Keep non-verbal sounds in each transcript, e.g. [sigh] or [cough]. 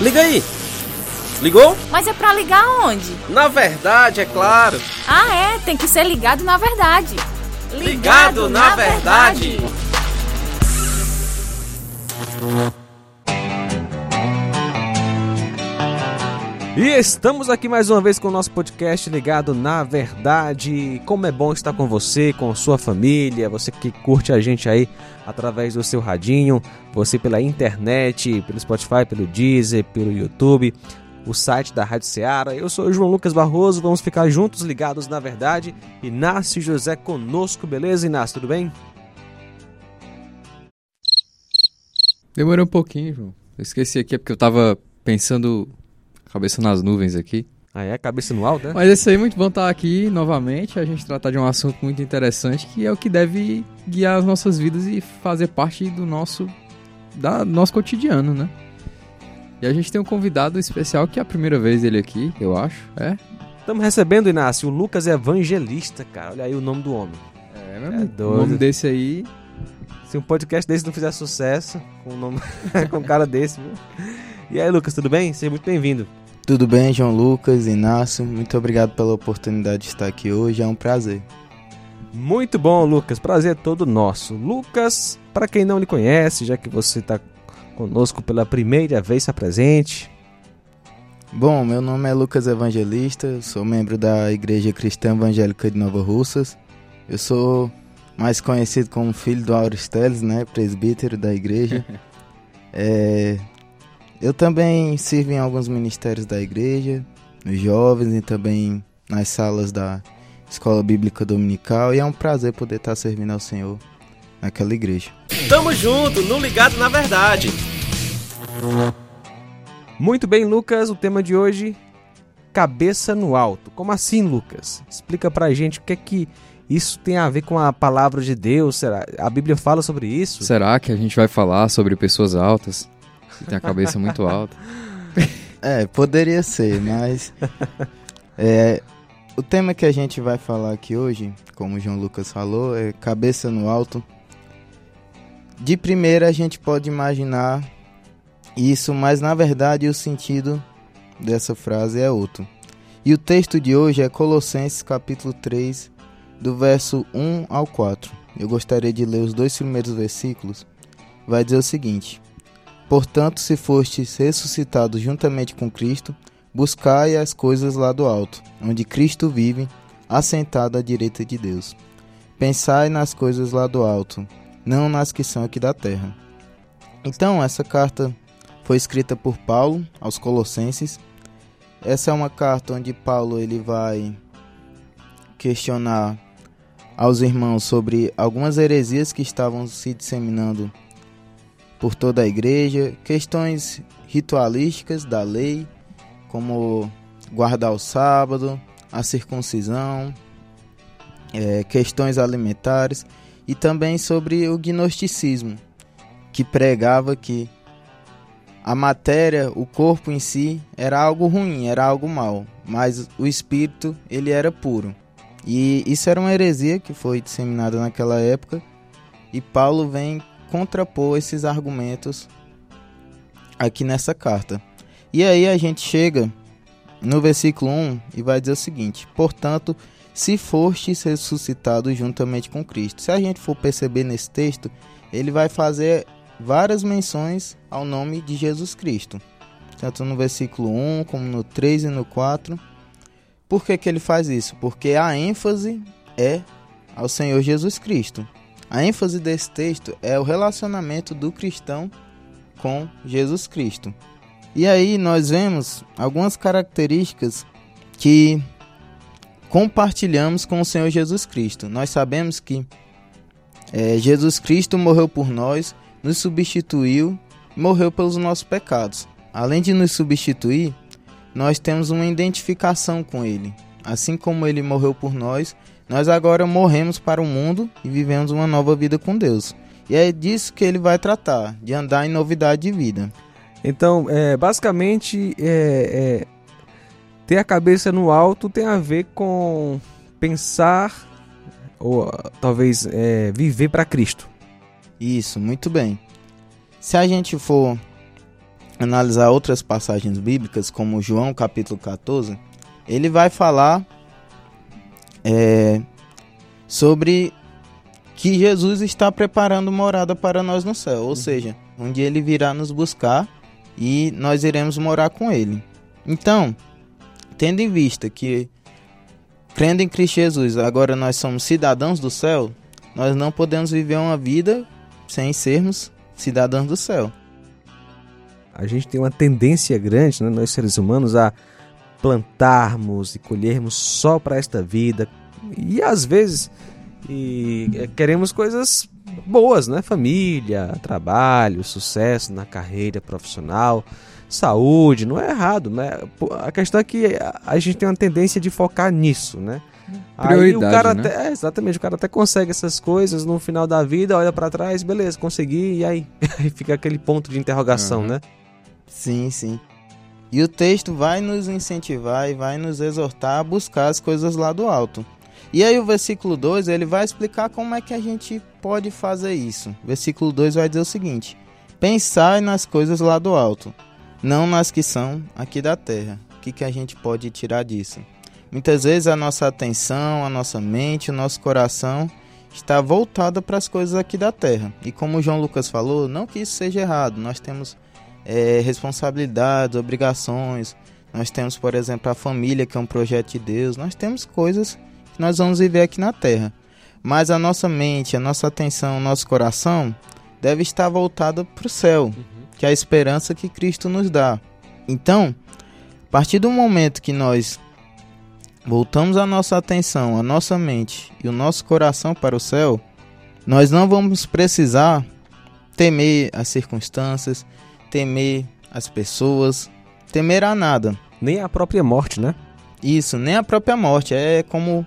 Liga aí! Ligou? Mas é pra ligar onde? Na verdade, é claro. Ah, é, tem que ser ligado na verdade. Ligado, ligado na, na, verdade. verdade. E estamos aqui mais uma vez com o nosso podcast ligado na verdade. Como é bom estar com você, com sua família, você que curte a gente aí através do seu radinho, você pela internet, pelo Spotify, pelo Deezer, pelo YouTube, o site da Rádio Ceará. Eu sou o João Lucas Barroso, vamos ficar juntos ligados na verdade. Inácio José conosco, beleza, Inácio? Tudo bem? Demorou um pouquinho, João. Eu esqueci aqui, é porque eu tava pensando Cabeça nas nuvens aqui. Ah, é? Cabeça no alto, né? Mas é isso aí, muito bom estar aqui novamente. A gente tratar de um assunto muito interessante que é o que deve guiar as nossas vidas e fazer parte do nosso, da, nosso cotidiano, né? E a gente tem um convidado especial que é a primeira vez dele aqui, eu acho, é? Estamos recebendo, Inácio, o Lucas Evangelista, cara. Olha aí o nome do homem. É, meu é doido. O nome desse aí. Se um podcast desse não fizer sucesso, com um, nome... [laughs] com um cara desse, viu? E aí, Lucas, tudo bem? Seja muito bem-vindo. Tudo bem, João Lucas, Inácio? Muito obrigado pela oportunidade de estar aqui hoje, é um prazer. Muito bom, Lucas, prazer é todo nosso. Lucas, para quem não lhe conhece, já que você está conosco pela primeira vez, se apresente. Bom, meu nome é Lucas Evangelista, sou membro da Igreja Cristã Evangélica de Nova Russas. Eu sou mais conhecido como filho do Auristeles, né, presbítero da igreja. [laughs] é, eu também sirvo em alguns ministérios da igreja, nos jovens e também nas salas da Escola Bíblica Dominical e é um prazer poder estar servindo ao Senhor naquela igreja. Tamo junto, no Ligado na Verdade. Muito bem, Lucas, o tema de hoje, cabeça no alto. Como assim, Lucas? Explica pra gente o que é que isso tem a ver com a palavra de Deus? Será? A Bíblia fala sobre isso? Será que a gente vai falar sobre pessoas altas? Que [laughs] tem a cabeça muito alta. [laughs] É, poderia ser, mas. É, o tema que a gente vai falar aqui hoje, como o João Lucas falou, é cabeça no alto. De primeira a gente pode imaginar isso, mas na verdade o sentido dessa frase é outro. E o texto de hoje é Colossenses capítulo 3, do verso 1 ao 4. Eu gostaria de ler os dois primeiros versículos. Vai dizer o seguinte: Portanto, se fostes ressuscitados juntamente com Cristo, buscai as coisas lá do alto, onde Cristo vive, assentado à direita de Deus. Pensai nas coisas lá do alto, não nas que são aqui da terra. Então, essa carta foi escrita por Paulo aos Colossenses. Essa é uma carta onde Paulo ele vai questionar aos irmãos sobre algumas heresias que estavam se disseminando por toda a igreja, questões ritualísticas da lei, como guardar o sábado, a circuncisão, é, questões alimentares e também sobre o gnosticismo, que pregava que a matéria, o corpo em si, era algo ruim, era algo mal, mas o espírito ele era puro. E isso era uma heresia que foi disseminada naquela época, e Paulo vem contrapor esses argumentos aqui nessa carta. E aí a gente chega no versículo 1 e vai dizer o seguinte: Portanto, se fostes ressuscitados juntamente com Cristo. Se a gente for perceber nesse texto, ele vai fazer várias menções ao nome de Jesus Cristo, tanto no versículo 1 como no 3 e no 4. Por que, que ele faz isso? Porque a ênfase é ao Senhor Jesus Cristo. A ênfase desse texto é o relacionamento do cristão com Jesus Cristo. E aí nós vemos algumas características que compartilhamos com o Senhor Jesus Cristo. Nós sabemos que é, Jesus Cristo morreu por nós, nos substituiu morreu pelos nossos pecados. Além de nos substituir, nós temos uma identificação com Ele. Assim como Ele morreu por nós, nós agora morremos para o mundo e vivemos uma nova vida com Deus. E é disso que ele vai tratar, de andar em novidade de vida. Então, é, basicamente, é, é, ter a cabeça no alto tem a ver com pensar ou talvez é, viver para Cristo. Isso, muito bem. Se a gente for analisar outras passagens bíblicas, como João capítulo 14, ele vai falar é, sobre que Jesus está preparando morada para nós no céu, ou uhum. seja, um dia ele virá nos buscar e nós iremos morar com ele. Então, tendo em vista que crendo em Cristo Jesus, agora nós somos cidadãos do céu, nós não podemos viver uma vida sem sermos cidadãos do céu. A gente tem uma tendência grande, né, nós seres humanos, a plantarmos e colhermos só para esta vida. E às vezes e é, queremos coisas boas, né? Família, trabalho, sucesso na carreira profissional, saúde, não é errado, né? A questão é que a gente tem uma tendência de focar nisso, né? Prioridade, Aí o cara né? até, é, exatamente, o cara até consegue essas coisas no final da vida, olha para trás, beleza, consegui, e aí? [laughs] aí fica aquele ponto de interrogação, uhum. né? Sim, sim. E o texto vai nos incentivar e vai nos exortar a buscar as coisas lá do alto. E aí o versículo 2, ele vai explicar como é que a gente pode fazer isso. Versículo 2 vai dizer o seguinte: Pensai nas coisas lá do alto, não nas que são aqui da terra. O que, que a gente pode tirar disso? Muitas vezes a nossa atenção, a nossa mente, o nosso coração está voltada para as coisas aqui da terra. E como o João Lucas falou, não que isso seja errado, nós temos é, responsabilidades, obrigações. Nós temos, por exemplo, a família, que é um projeto de Deus. Nós temos coisas que nós vamos viver aqui na Terra. Mas a nossa mente, a nossa atenção, o nosso coração deve estar voltada para o céu, uhum. que é a esperança que Cristo nos dá. Então, a partir do momento que nós voltamos a nossa atenção, a nossa mente e o nosso coração para o céu, nós não vamos precisar temer as circunstâncias, temer as pessoas, temer a nada. Nem a própria morte, né? Isso, nem a própria morte. É como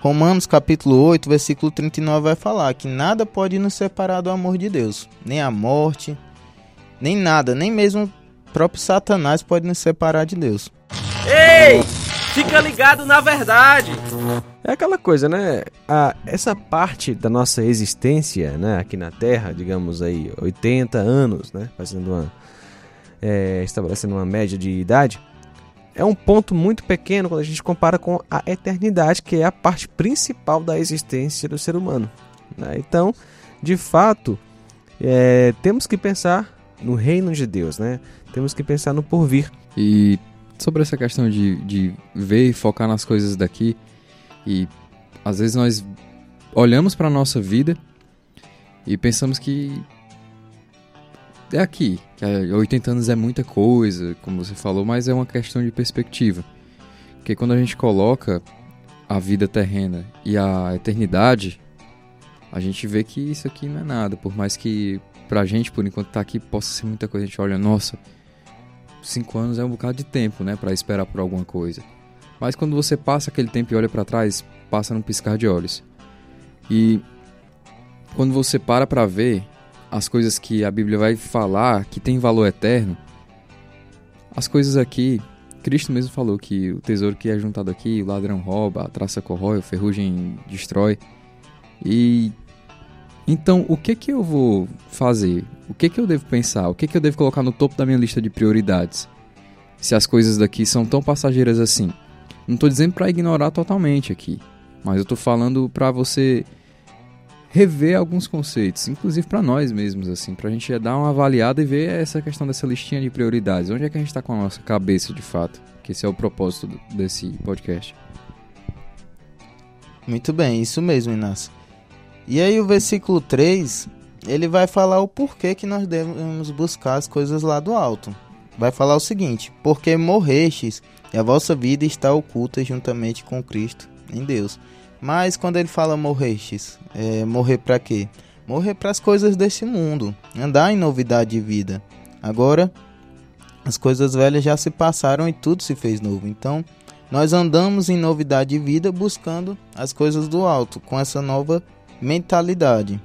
Romanos capítulo 8, versículo 39 vai falar que nada pode nos separar do amor de Deus. Nem a morte, nem nada, nem mesmo o próprio Satanás pode nos separar de Deus. Ei! Fica ligado na verdade. É aquela coisa, né? A, essa parte da nossa existência, né, aqui na Terra, digamos aí, 80 anos, né, fazendo uma é, estabelecendo uma média de idade, é um ponto muito pequeno quando a gente compara com a eternidade, que é a parte principal da existência do ser humano. Né? Então, de fato, é, temos que pensar no reino de Deus, né? Temos que pensar no porvir. E sobre essa questão de, de ver e focar nas coisas daqui, e às vezes nós olhamos para nossa vida e pensamos que é aqui, que 80 anos é muita coisa, como você falou, mas é uma questão de perspectiva. Porque quando a gente coloca a vida terrena e a eternidade, a gente vê que isso aqui não é nada. Por mais que pra gente, por enquanto tá aqui, possa ser muita coisa. A gente olha, nossa, cinco anos é um bocado de tempo, né, para esperar por alguma coisa. Mas quando você passa aquele tempo e olha para trás, passa num piscar de olhos. E quando você para para ver as coisas que a Bíblia vai falar que tem valor eterno, as coisas aqui, Cristo mesmo falou que o tesouro que é juntado aqui, o ladrão rouba, a traça corrói, o ferrugem destrói. E então, o que que eu vou fazer? O que que eu devo pensar? O que que eu devo colocar no topo da minha lista de prioridades? Se as coisas daqui são tão passageiras assim. Não estou dizendo para ignorar totalmente aqui, mas eu estou falando para você rever alguns conceitos, inclusive para nós mesmos, assim, para a gente dar uma avaliada e ver essa questão dessa listinha de prioridades. Onde é que a gente está com a nossa cabeça de fato? Que esse é o propósito desse podcast. Muito bem, isso mesmo, Inácio. E aí o versículo 3, ele vai falar o porquê que nós devemos buscar as coisas lá do alto. Vai falar o seguinte: Porque morrestes e a vossa vida está oculta juntamente com Cristo em Deus. Mas quando ele fala morrestes, é, morrer para quê? Morrer para as coisas desse mundo, andar em novidade de vida. Agora, as coisas velhas já se passaram e tudo se fez novo. Então, nós andamos em novidade de vida buscando as coisas do alto, com essa nova mentalidade.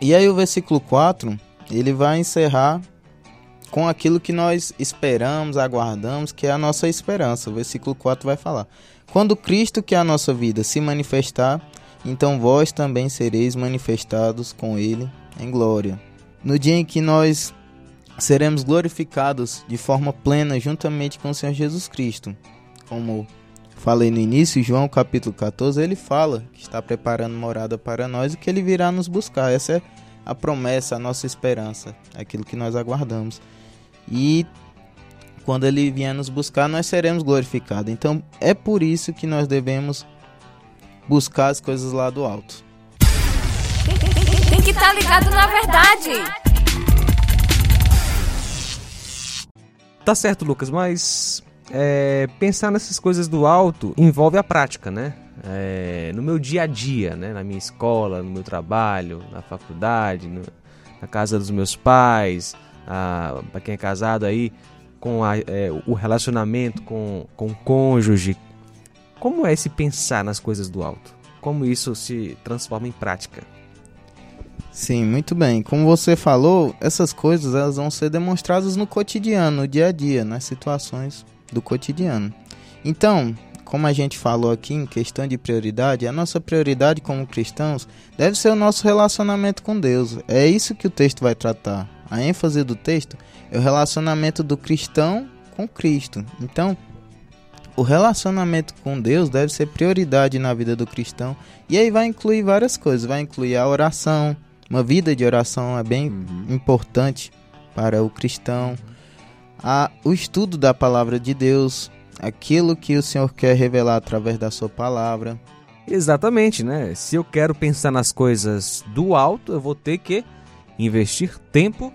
E aí o versículo 4, ele vai encerrar com aquilo que nós esperamos, aguardamos, que é a nossa esperança. O versículo 4 vai falar: quando Cristo, que é a nossa vida, se manifestar, então vós também sereis manifestados com Ele em glória. No dia em que nós seremos glorificados de forma plena juntamente com o Senhor Jesus Cristo. Como falei no início, João capítulo 14, ele fala que está preparando morada para nós e que ele virá nos buscar. Essa é a promessa, a nossa esperança, aquilo que nós aguardamos. E quando ele vier nos buscar, nós seremos glorificados. Então é por isso que nós devemos buscar as coisas lá do alto. Tem que estar tá ligado na verdade. Tá certo, Lucas, mas é, pensar nessas coisas do alto envolve a prática, né? É, no meu dia a dia, né? Na minha escola, no meu trabalho, na faculdade, no, na casa dos meus pais, para quem é casado aí, com a, é, o relacionamento com, com o cônjuge. Como é esse pensar nas coisas do alto? Como isso se transforma em prática? Sim, muito bem. Como você falou, essas coisas elas vão ser demonstradas no cotidiano, no dia a dia, nas situações do cotidiano. Então, como a gente falou aqui em questão de prioridade, a nossa prioridade como cristãos deve ser o nosso relacionamento com Deus. É isso que o texto vai tratar. A ênfase do texto é o relacionamento do cristão com Cristo. Então, o relacionamento com Deus deve ser prioridade na vida do cristão. E aí vai incluir várias coisas. Vai incluir a oração, uma vida de oração é bem uhum. importante para o cristão. A, o estudo da palavra de Deus, aquilo que o Senhor quer revelar através da sua palavra. Exatamente, né? Se eu quero pensar nas coisas do alto, eu vou ter que investir tempo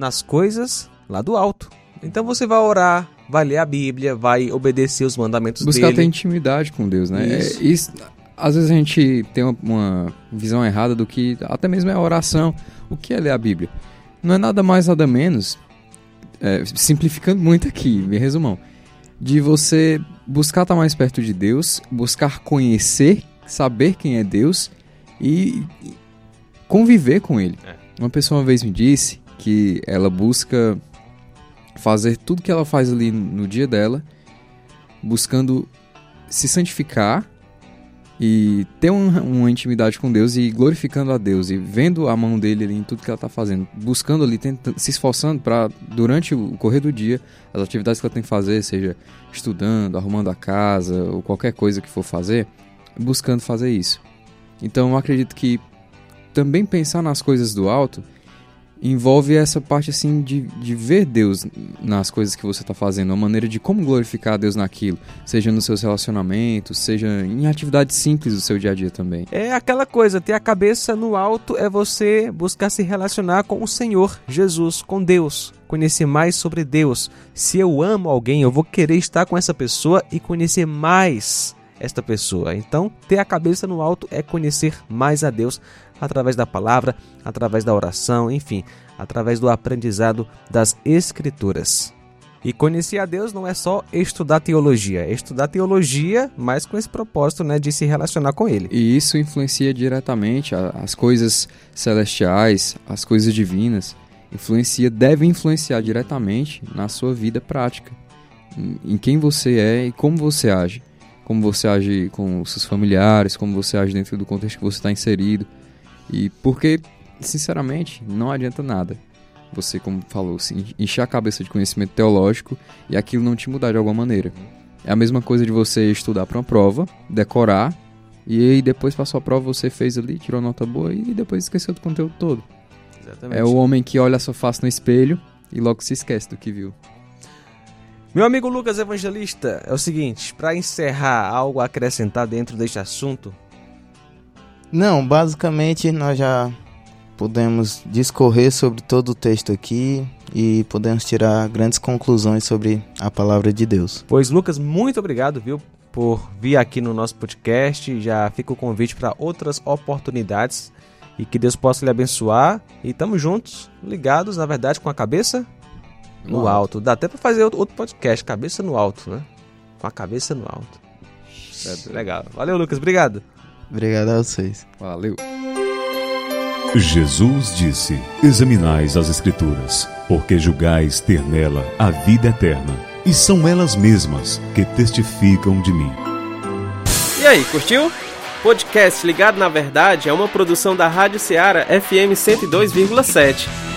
nas coisas lá do alto. Então você vai orar, vai ler a Bíblia, vai obedecer os mandamentos Buscar dele. Buscar ter intimidade com Deus, né? Isso. É, isso às vezes a gente tem uma, uma, visão errada do que até mesmo é a oração. O que é ler a Bíblia? Não é nada mais, nada menos, é, simplificando muito aqui, me resumão, de você buscar estar mais perto de Deus, buscar conhecer, saber quem é Deus e conviver com Ele. É. Uma pessoa uma vez me disse que ela busca fazer tudo que ela faz ali no dia dela, buscando se santificar e ter um, uma intimidade com Deus e glorificando a Deus e vendo a mão dele ali em tudo que ela está fazendo, buscando ali, tentando, se esforçando para, durante o correr do dia, as atividades que ela tem que fazer, seja estudando, arrumando a casa ou qualquer coisa que for fazer, buscando fazer isso. Então eu acredito que também pensar nas coisas do alto envolve essa parte assim de, de ver Deus nas coisas que você está fazendo, a maneira de como glorificar Deus naquilo, seja nos seus relacionamentos, seja em atividades simples do seu dia a dia também. É aquela coisa, ter a cabeça no alto é você buscar se relacionar com o Senhor Jesus, com Deus, conhecer mais sobre Deus. Se eu amo alguém, eu vou querer estar com essa pessoa e conhecer mais esta pessoa. Então, ter a cabeça no alto é conhecer mais a Deus através da palavra, através da oração, enfim, através do aprendizado das Escrituras. E conhecer a Deus não é só estudar teologia, é estudar teologia, mas com esse propósito né, de se relacionar com Ele. E isso influencia diretamente as coisas celestiais, as coisas divinas, influencia, deve influenciar diretamente na sua vida prática, em quem você é e como você age como você age com os seus familiares, como você age dentro do contexto que você está inserido. E porque, sinceramente, não adianta nada. Você, como falou, assim, encher a cabeça de conhecimento teológico e aquilo não te mudar de alguma maneira. É a mesma coisa de você estudar para uma prova, decorar, e aí depois passou a prova, você fez ali, tirou nota boa e depois esqueceu do conteúdo todo. Exatamente. É o homem que olha a sua face no espelho e logo se esquece do que viu. Meu amigo Lucas Evangelista, é o seguinte, para encerrar, algo a acrescentar dentro deste assunto? Não, basicamente nós já podemos discorrer sobre todo o texto aqui e podemos tirar grandes conclusões sobre a palavra de Deus. Pois Lucas, muito obrigado, viu, por vir aqui no nosso podcast. Já fica o convite para outras oportunidades e que Deus possa lhe abençoar. E estamos juntos, ligados, na verdade, com a cabeça no, alto. alto. Dá até pra fazer outro podcast, cabeça no alto, né? Com a cabeça no alto. É legal. Valeu, Lucas. Obrigado. Obrigado a vocês. Valeu. Jesus disse: Examinais as Escrituras, porque julgais ter nela a vida eterna, e são elas mesmas que testificam de mim. E aí, curtiu? Podcast Ligado na Verdade é uma produção da Rádio Ceará FM 102,7.